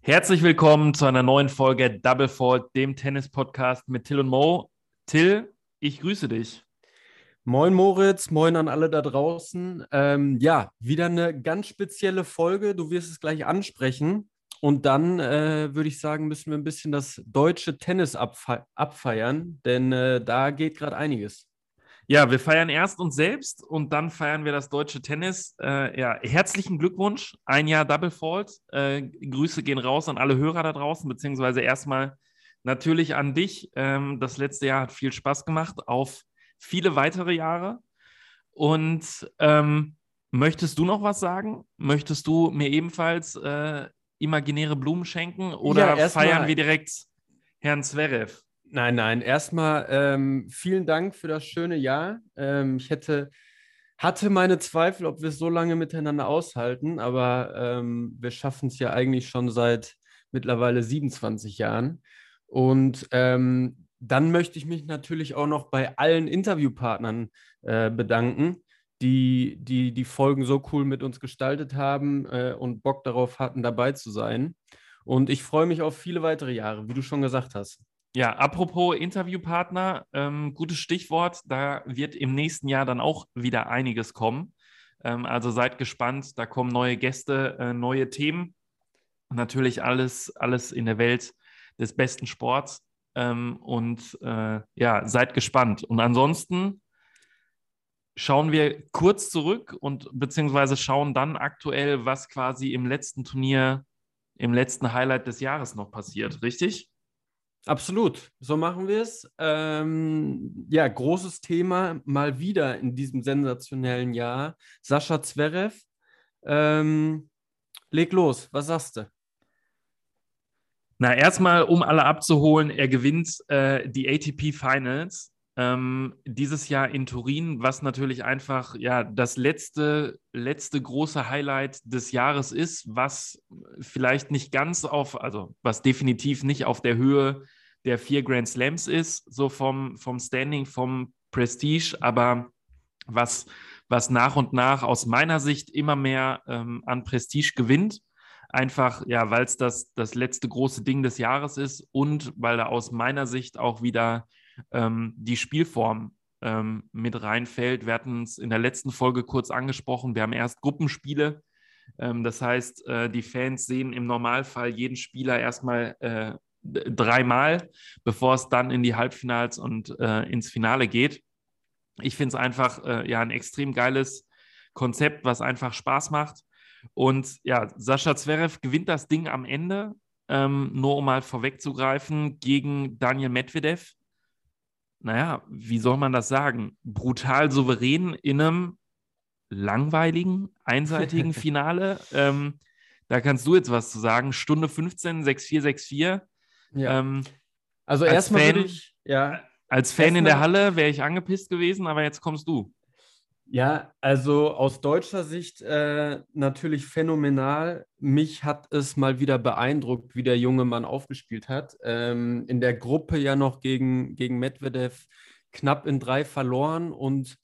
Herzlich willkommen zu einer neuen Folge Double Fault, dem Tennis-Podcast mit Till und Mo. Till, ich grüße dich. Moin Moritz, moin an alle da draußen. Ähm, ja, wieder eine ganz spezielle Folge. Du wirst es gleich ansprechen. Und dann äh, würde ich sagen, müssen wir ein bisschen das deutsche Tennis abfe abfeiern, denn äh, da geht gerade einiges. Ja, wir feiern erst uns selbst und dann feiern wir das deutsche Tennis. Äh, ja, herzlichen Glückwunsch, ein Jahr Double Fault. Äh, Grüße gehen raus an alle Hörer da draußen, beziehungsweise erstmal natürlich an dich. Ähm, das letzte Jahr hat viel Spaß gemacht, auf viele weitere Jahre. Und ähm, möchtest du noch was sagen? Möchtest du mir ebenfalls äh, imaginäre Blumen schenken oder ja, feiern wir direkt Herrn Zverev? Nein, nein. Erstmal ähm, vielen Dank für das schöne Jahr. Ähm, ich hätte, hatte meine Zweifel, ob wir es so lange miteinander aushalten, aber ähm, wir schaffen es ja eigentlich schon seit mittlerweile 27 Jahren. Und ähm, dann möchte ich mich natürlich auch noch bei allen Interviewpartnern äh, bedanken, die, die die Folgen so cool mit uns gestaltet haben äh, und Bock darauf hatten, dabei zu sein. Und ich freue mich auf viele weitere Jahre, wie du schon gesagt hast. Ja, apropos Interviewpartner, ähm, gutes Stichwort. Da wird im nächsten Jahr dann auch wieder einiges kommen. Ähm, also seid gespannt, da kommen neue Gäste, äh, neue Themen. Natürlich alles, alles in der Welt des besten Sports. Ähm, und äh, ja, seid gespannt. Und ansonsten schauen wir kurz zurück und beziehungsweise schauen dann aktuell, was quasi im letzten Turnier, im letzten Highlight des Jahres noch passiert, richtig? Absolut, so machen wir es. Ähm, ja, großes Thema mal wieder in diesem sensationellen Jahr. Sascha Zverev, ähm, leg los, was sagst du? Na, erstmal, um alle abzuholen, er gewinnt äh, die ATP Finals ähm, dieses Jahr in Turin, was natürlich einfach ja das letzte, letzte große Highlight des Jahres ist, was vielleicht nicht ganz auf, also was definitiv nicht auf der Höhe der vier Grand Slams ist, so vom, vom Standing, vom Prestige, aber was, was nach und nach aus meiner Sicht immer mehr ähm, an Prestige gewinnt. Einfach, ja, weil es das, das letzte große Ding des Jahres ist und weil da aus meiner Sicht auch wieder ähm, die Spielform ähm, mit reinfällt. Wir hatten es in der letzten Folge kurz angesprochen. Wir haben erst Gruppenspiele. Ähm, das heißt, äh, die Fans sehen im Normalfall jeden Spieler erstmal äh, dreimal, bevor es dann in die Halbfinals und äh, ins Finale geht. Ich finde es einfach äh, ja ein extrem geiles Konzept, was einfach Spaß macht. Und ja, Sascha Zverev gewinnt das Ding am Ende, ähm, nur um mal vorwegzugreifen, gegen Daniel Medvedev. Naja, wie soll man das sagen? Brutal souverän in einem langweiligen, einseitigen Finale. ähm, da kannst du jetzt was zu sagen. Stunde 15, 6-4, 6-4. Ja. Ähm, also erstmal würde ich, ja. Als Fan in der Halle wäre ich angepisst gewesen, aber jetzt kommst du. Ja, also aus deutscher Sicht äh, natürlich phänomenal. Mich hat es mal wieder beeindruckt, wie der junge Mann aufgespielt hat. Ähm, in der Gruppe ja noch gegen, gegen Medvedev knapp in drei verloren und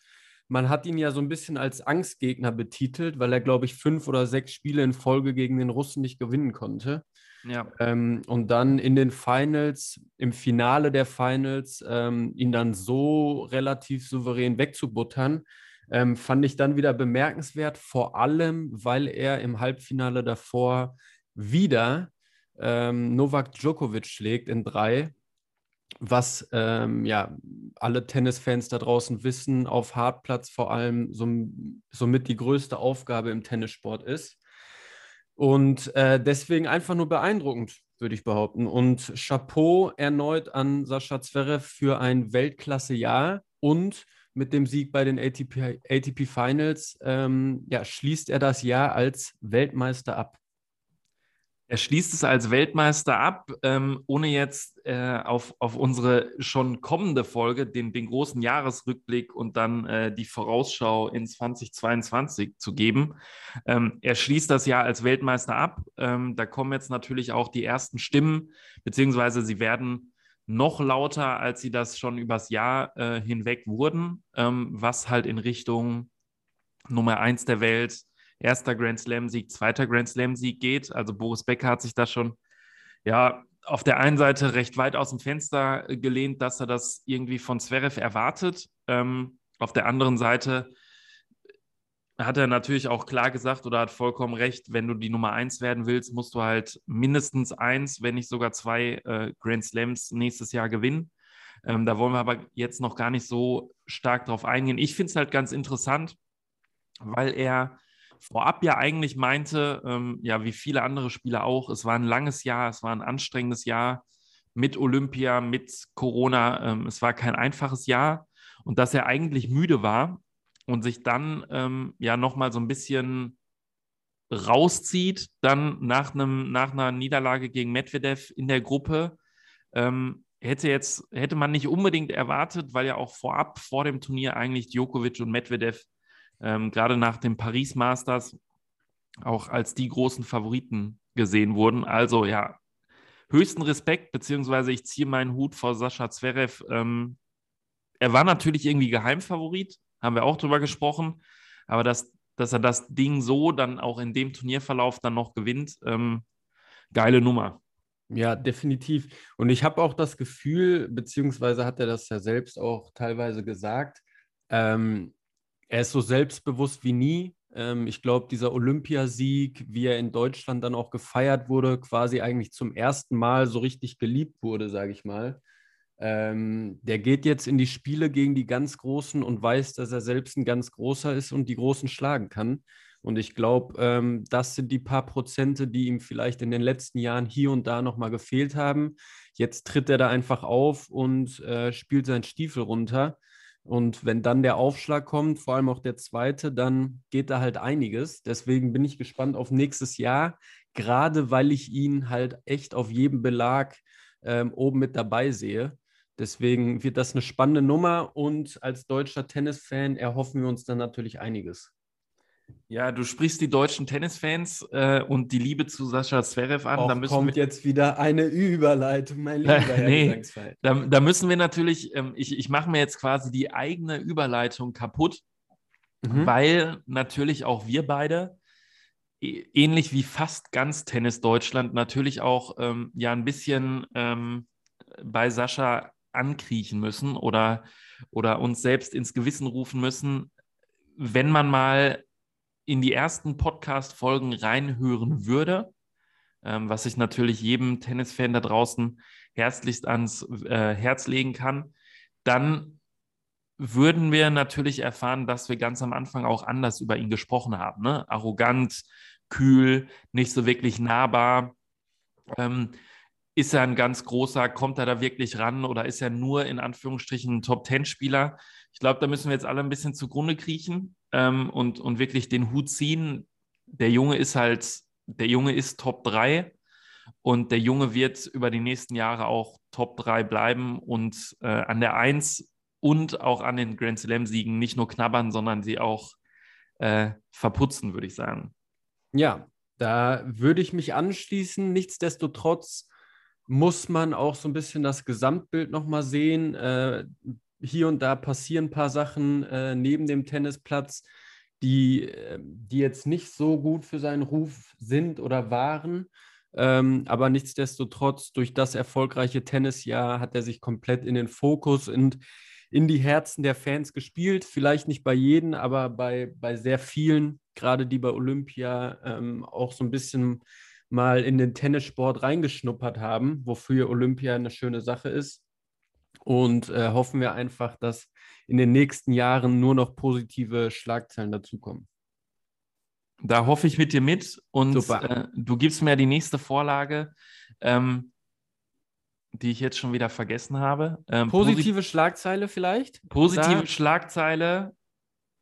man hat ihn ja so ein bisschen als Angstgegner betitelt, weil er, glaube ich, fünf oder sechs Spiele in Folge gegen den Russen nicht gewinnen konnte. Ja. Ähm, und dann in den Finals, im Finale der Finals, ähm, ihn dann so relativ souverän wegzubuttern, ähm, fand ich dann wieder bemerkenswert, vor allem, weil er im Halbfinale davor wieder ähm, Novak Djokovic schlägt in drei, was ähm, ja alle Tennisfans da draußen wissen, auf Hartplatz vor allem so, somit die größte Aufgabe im Tennissport ist. Und äh, deswegen einfach nur beeindruckend, würde ich behaupten. Und Chapeau erneut an Sascha Zverev für ein Weltklasse-Jahr und mit dem Sieg bei den ATP, ATP Finals ähm, ja, schließt er das Jahr als Weltmeister ab. Er schließt es als Weltmeister ab, ähm, ohne jetzt äh, auf, auf unsere schon kommende Folge, den, den großen Jahresrückblick und dann äh, die Vorausschau in 2022 zu geben. Ähm, er schließt das Jahr als Weltmeister ab. Ähm, da kommen jetzt natürlich auch die ersten Stimmen, beziehungsweise sie werden noch lauter, als sie das schon übers Jahr äh, hinweg wurden, ähm, was halt in Richtung Nummer eins der Welt, erster Grand Slam-Sieg, zweiter Grand Slam-Sieg geht. Also Boris Becker hat sich da schon ja auf der einen Seite recht weit aus dem Fenster gelehnt, dass er das irgendwie von Zverev erwartet. Ähm, auf der anderen Seite hat er natürlich auch klar gesagt oder hat vollkommen recht, wenn du die Nummer eins werden willst, musst du halt mindestens eins, wenn nicht sogar zwei äh, Grand Slams nächstes Jahr gewinnen. Ähm, da wollen wir aber jetzt noch gar nicht so stark drauf eingehen. Ich finde es halt ganz interessant, weil er vorab ja eigentlich meinte, ähm, ja, wie viele andere Spieler auch, es war ein langes Jahr, es war ein anstrengendes Jahr mit Olympia, mit Corona. Ähm, es war kein einfaches Jahr und dass er eigentlich müde war und sich dann ähm, ja nochmal so ein bisschen rauszieht, dann nach, einem, nach einer Niederlage gegen Medvedev in der Gruppe. Ähm, hätte jetzt, hätte man nicht unbedingt erwartet, weil ja auch vorab vor dem Turnier eigentlich Djokovic und Medvedev ähm, gerade nach dem Paris Masters auch als die großen Favoriten gesehen wurden. Also ja, höchsten Respekt, beziehungsweise ich ziehe meinen Hut vor Sascha Zverev. Ähm, er war natürlich irgendwie Geheimfavorit, haben wir auch drüber gesprochen, aber dass, dass er das Ding so dann auch in dem Turnierverlauf dann noch gewinnt, ähm, geile Nummer. Ja, definitiv. Und ich habe auch das Gefühl, beziehungsweise hat er das ja selbst auch teilweise gesagt, ähm, er ist so selbstbewusst wie nie. Ähm, ich glaube, dieser Olympiasieg, wie er in Deutschland dann auch gefeiert wurde, quasi eigentlich zum ersten Mal so richtig geliebt wurde, sage ich mal. Ähm, der geht jetzt in die Spiele gegen die ganz Großen und weiß, dass er selbst ein ganz Großer ist und die Großen schlagen kann. Und ich glaube, ähm, das sind die paar Prozente, die ihm vielleicht in den letzten Jahren hier und da nochmal gefehlt haben. Jetzt tritt er da einfach auf und äh, spielt seinen Stiefel runter. Und wenn dann der Aufschlag kommt, vor allem auch der zweite, dann geht da halt einiges. Deswegen bin ich gespannt auf nächstes Jahr, gerade weil ich ihn halt echt auf jedem Belag ähm, oben mit dabei sehe. Deswegen wird das eine spannende Nummer und als deutscher Tennisfan erhoffen wir uns dann natürlich einiges. Ja, du sprichst die deutschen Tennisfans äh, und die Liebe zu Sascha Zverev an. da kommt wir... jetzt wieder eine Überleitung, mein lieber Herr nee, da, da, müssen wir natürlich, ähm, ich, ich mache mir jetzt quasi die eigene Überleitung kaputt, mhm. weil natürlich auch wir beide, ähnlich wie fast ganz Tennis Deutschland, natürlich auch ähm, ja ein bisschen ähm, bei Sascha ankriechen müssen oder, oder uns selbst ins Gewissen rufen müssen, wenn man mal in die ersten Podcast-Folgen reinhören würde, ähm, was ich natürlich jedem Tennisfan da draußen herzlichst ans äh, Herz legen kann, dann würden wir natürlich erfahren, dass wir ganz am Anfang auch anders über ihn gesprochen haben. Ne? Arrogant, kühl, nicht so wirklich nahbar. Ähm, ist er ein ganz großer, kommt er da wirklich ran oder ist er nur in Anführungsstrichen ein Top-10-Spieler? Ich glaube, da müssen wir jetzt alle ein bisschen zugrunde kriechen ähm, und, und wirklich den Hut ziehen. Der Junge ist halt, der Junge ist Top 3 und der Junge wird über die nächsten Jahre auch Top 3 bleiben und äh, an der 1 und auch an den Grand Slam-Siegen nicht nur knabbern, sondern sie auch äh, verputzen, würde ich sagen. Ja, da würde ich mich anschließen. Nichtsdestotrotz muss man auch so ein bisschen das Gesamtbild nochmal sehen. Äh, hier und da passieren ein paar Sachen äh, neben dem Tennisplatz, die, äh, die jetzt nicht so gut für seinen Ruf sind oder waren. Ähm, aber nichtsdestotrotz, durch das erfolgreiche Tennisjahr hat er sich komplett in den Fokus und in die Herzen der Fans gespielt. Vielleicht nicht bei jedem, aber bei, bei sehr vielen, gerade die bei Olympia ähm, auch so ein bisschen mal in den Tennissport reingeschnuppert haben, wofür Olympia eine schöne Sache ist. Und äh, hoffen wir einfach, dass in den nächsten Jahren nur noch positive Schlagzeilen dazukommen. Da hoffe ich mit dir mit und äh, du gibst mir die nächste Vorlage, ähm, die ich jetzt schon wieder vergessen habe. Ähm, positive posit Schlagzeile vielleicht? Positive Oder? Schlagzeile.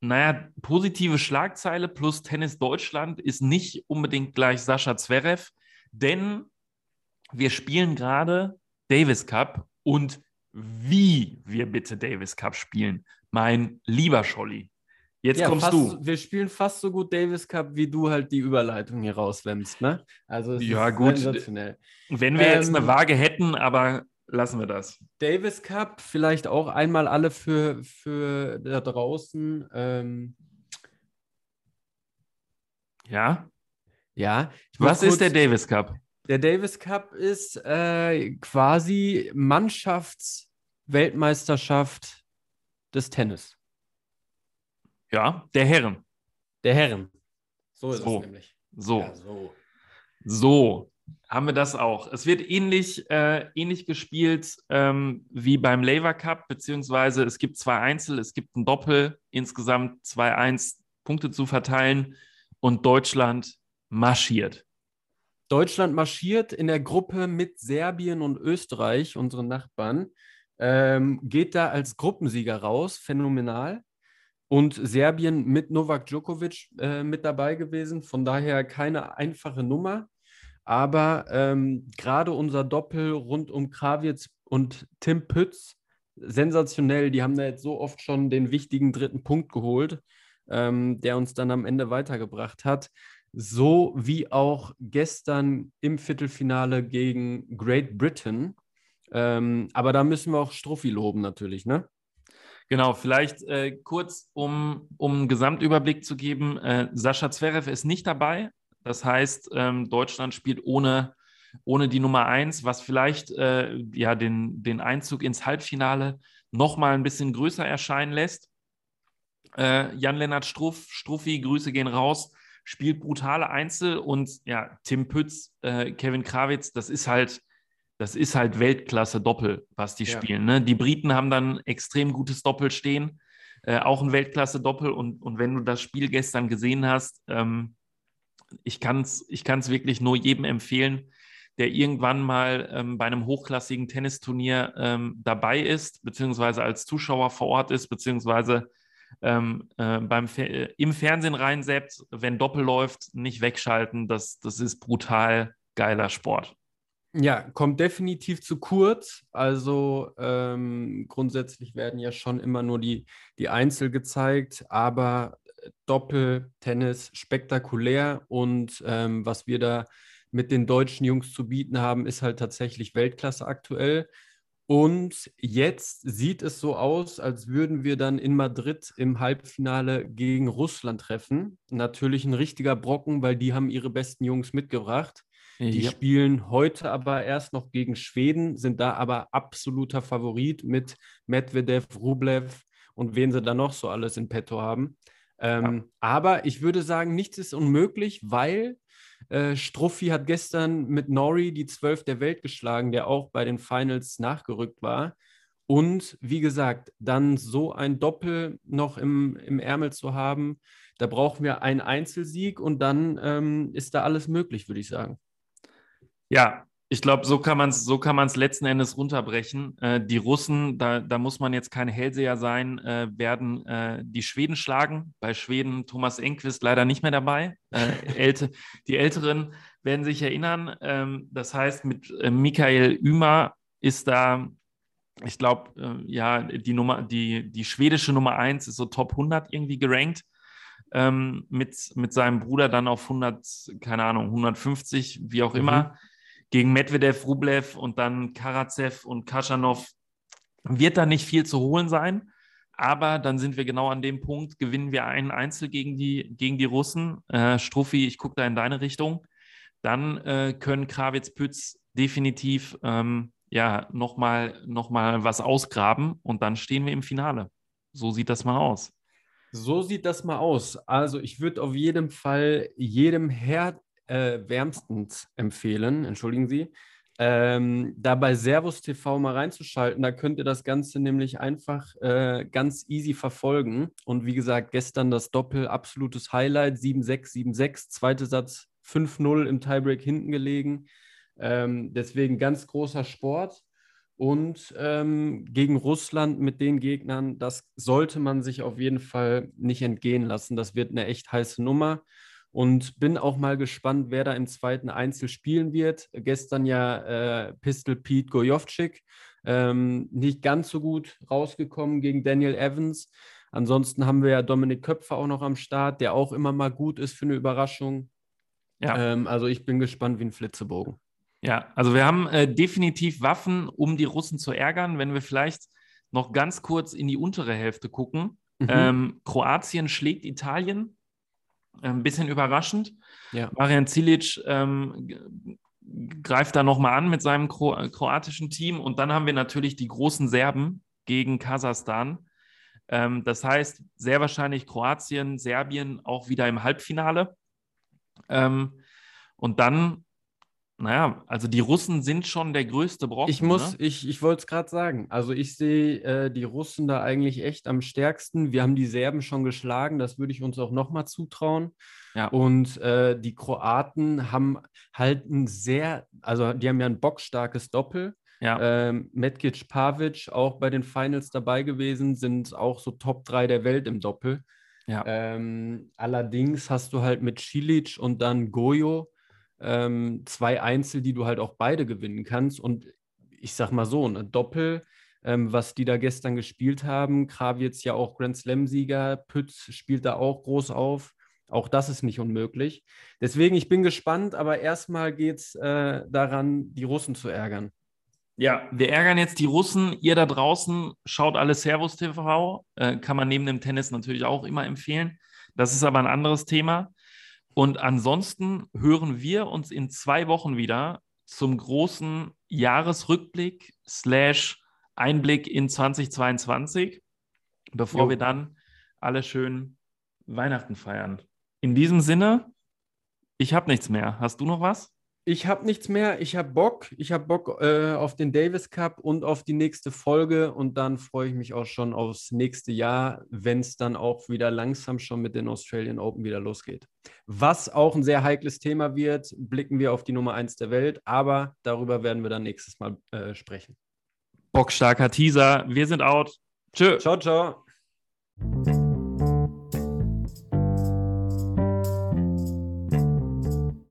Naja, positive Schlagzeile plus Tennis Deutschland ist nicht unbedingt gleich Sascha Zverev, denn wir spielen gerade Davis Cup und wie wir bitte Davis Cup spielen, mein lieber Scholli. Jetzt ja, kommst fast, du. Wir spielen fast so gut Davis Cup, wie du halt die Überleitung hier rauswämmst, ne? Also ja, gut. Wenn wir ähm, jetzt eine Waage hätten, aber lassen wir das. Davis Cup, vielleicht auch einmal alle für, für da draußen. Ähm, ja. Ja. Was ist der Davis Cup? Der Davis Cup ist äh, quasi Mannschaftsweltmeisterschaft des Tennis. Ja, der Herren. Der Herren. So ist So. es nämlich. So. Ja, so. So, haben wir das auch. Es wird ähnlich, äh, ähnlich gespielt ähm, wie beim Lever Cup, beziehungsweise es gibt zwei Einzel, es gibt ein Doppel, insgesamt 2-1 Punkte zu verteilen und Deutschland marschiert. Deutschland marschiert in der Gruppe mit Serbien und Österreich, unseren Nachbarn, ähm, geht da als Gruppensieger raus, phänomenal. Und Serbien mit Novak Djokovic äh, mit dabei gewesen, von daher keine einfache Nummer. Aber ähm, gerade unser Doppel rund um Krawitz und Tim Pütz, sensationell. Die haben da jetzt so oft schon den wichtigen dritten Punkt geholt, ähm, der uns dann am Ende weitergebracht hat so wie auch gestern im Viertelfinale gegen Great Britain. Ähm, aber da müssen wir auch Struffi loben natürlich, ne? Genau, vielleicht äh, kurz, um, um einen Gesamtüberblick zu geben. Äh, Sascha Zverev ist nicht dabei. Das heißt, ähm, Deutschland spielt ohne, ohne die Nummer 1, was vielleicht äh, ja, den, den Einzug ins Halbfinale nochmal ein bisschen größer erscheinen lässt. Äh, Jan-Lennart Struff, Struffi, Grüße gehen raus, spielt brutale Einzel und ja, Tim Pütz, äh, Kevin Krawitz, das ist halt, das ist halt Weltklasse Doppel, was die Ja. spielen. Ne? Die Briten haben dann extrem gutes Doppel stehen, äh, auch ein Weltklasse Doppel und, und wenn du das Spiel gestern gesehen hast, ähm, ich kann es ich kann's wirklich nur jedem empfehlen, der irgendwann mal ähm, bei einem hochklassigen Tennisturnier ähm, dabei ist, beziehungsweise als Zuschauer vor Ort ist, beziehungsweise ähm, äh, beim Fer äh, im Fernsehen reinsäppt, wenn Doppel läuft, nicht wegschalten. Das, das ist brutal geiler Sport. Ja, kommt definitiv zu kurz. Also ähm, grundsätzlich werden ja schon immer nur die, die Einzel gezeigt, aber Doppel, Tennis spektakulär und ähm, was wir da mit den deutschen Jungs zu bieten haben, ist halt tatsächlich Weltklasse aktuell. Und jetzt sieht es so aus, als würden wir dann in Madrid im Halbfinale gegen Russland treffen. Natürlich ein richtiger Brocken, weil die haben ihre besten Jungs mitgebracht. Die Ja. spielen heute aber erst noch gegen Schweden, sind da aber absoluter Favorit mit Medvedev, Rublev und wen sie da noch so alles in petto haben. Ähm, Aber ich würde sagen, nichts ist unmöglich, weil äh, Struffi hat gestern mit Nori die 12 der Welt geschlagen, der auch bei den Finals nachgerückt war. Und wie gesagt, dann so ein Doppel noch im, im Ärmel zu haben, da brauchen wir einen Einzelsieg und dann ähm, ist da alles möglich, würde ich sagen. Ja, ich glaube, so kann man es so kann letzten Endes runterbrechen. Äh, die Russen, da, da muss man jetzt kein Hellseher sein, äh, werden äh, die Schweden schlagen. Bei Schweden Thomas Enquist leider nicht mehr dabei. Äh, älte, die Älteren werden sich erinnern. Ähm, das heißt, mit äh, Michael Ümer ist da, ich glaube, äh, ja, die Nummer, die, die schwedische Nummer 1 ist so Top 100 irgendwie gerankt. Ähm, mit, mit seinem Bruder dann auf 100, keine Ahnung, 150, wie auch Mhm. immer gegen Medvedev, Rublev und dann Karatsev und Kaschanov wird da nicht viel zu holen sein. Aber dann sind wir genau an dem Punkt, gewinnen wir einen Einzel gegen die, gegen die Russen. Äh, Struffi, ich gucke da in deine Richtung. Dann äh, können Krawitz Pütz definitiv ähm, ja, nochmal noch mal was ausgraben und dann stehen wir im Finale. So sieht das mal aus. So sieht das mal aus. Also ich würde auf jeden Fall jedem Herr äh, wärmstens empfehlen, entschuldigen Sie, ähm, da bei Servus TV mal reinzuschalten. Da könnt ihr das Ganze nämlich einfach äh, ganz easy verfolgen. Und wie gesagt, gestern das Doppel, absolutes Highlight, 7-6, 7-6, zweiter Satz 5-0 im Tiebreak hinten gelegen. Ähm, deswegen ganz großer Sport. Und ähm, gegen Russland mit den Gegnern, das sollte man sich auf jeden Fall nicht entgehen lassen. Das wird eine echt heiße Nummer. Und bin auch mal gespannt, wer da im zweiten Einzel spielen wird. Gestern ja äh, Pistol Pete Gojovcik. Ähm, nicht ganz so gut rausgekommen gegen Daniel Evans. Ansonsten haben wir ja Dominik Köpfer auch noch am Start, der auch immer mal gut ist für eine Überraschung. Ja. Ähm, also ich bin gespannt wie ein Flitzebogen. Ja, also wir haben äh, definitiv Waffen, um die Russen zu ärgern. Wenn wir vielleicht noch ganz kurz in die untere Hälfte gucken. Mhm. Ähm, Kroatien schlägt Italien. Ein ähm, bisschen überraschend. Ja. Marian Cilic ähm, greift da nochmal an mit seinem Kro kroatischen Team. Und dann haben wir natürlich die großen Serben gegen Kasachstan. Ähm, das heißt, sehr wahrscheinlich Kroatien, Serbien auch wieder im Halbfinale. Ähm, und dann naja, also die Russen sind schon der größte Brocken. Ich muss, ne? ich, ich wollte es gerade sagen. Also ich sehe äh, die Russen da eigentlich echt am stärksten. Wir haben die Serben schon geschlagen, das würde ich uns auch nochmal zutrauen. Ja. Und äh, die Kroaten haben halt ein sehr, also die haben ja ein bockstarkes Doppel. Ja. Ähm, Metkic Pavic auch bei den Finals dabei gewesen, sind auch so Top 3 der Welt im Doppel. Ja. Ähm, allerdings hast du halt mit Cilic und dann Goyo ähm, zwei Einzel, die du halt auch beide gewinnen kannst. Und ich sag mal so, ein Doppel, ähm, was die da gestern gespielt haben, Krawitz ja auch Grand Slam-Sieger, Pütz spielt da auch groß auf. Auch das ist nicht unmöglich. Deswegen, ich bin gespannt, aber erstmal geht es äh, daran, die Russen zu ärgern. Ja, wir ärgern jetzt die Russen. Ihr da draußen schaut alle Servus TV. Äh, kann man neben dem Tennis natürlich auch immer empfehlen. Das ist aber ein anderes Thema. Und ansonsten hören wir uns in zwei Wochen wieder zum großen Jahresrückblick slash Einblick in 2022, bevor jo. wir dann alle schön Weihnachten feiern. In diesem Sinne, ich habe nichts mehr. Hast du noch was? Ich habe nichts mehr. Ich habe Bock. Ich habe Bock äh, auf den Davis Cup und auf die nächste Folge. Und dann freue ich mich auch schon aufs nächste Jahr, wenn es dann auch wieder langsam schon mit den Australian Open wieder losgeht. Was auch ein sehr heikles Thema wird, blicken wir auf die Nummer 1 der Welt. Aber darüber werden wir dann nächstes Mal äh, sprechen. Bockstarker Teaser. Wir sind out. Tschö. Ciao, ciao.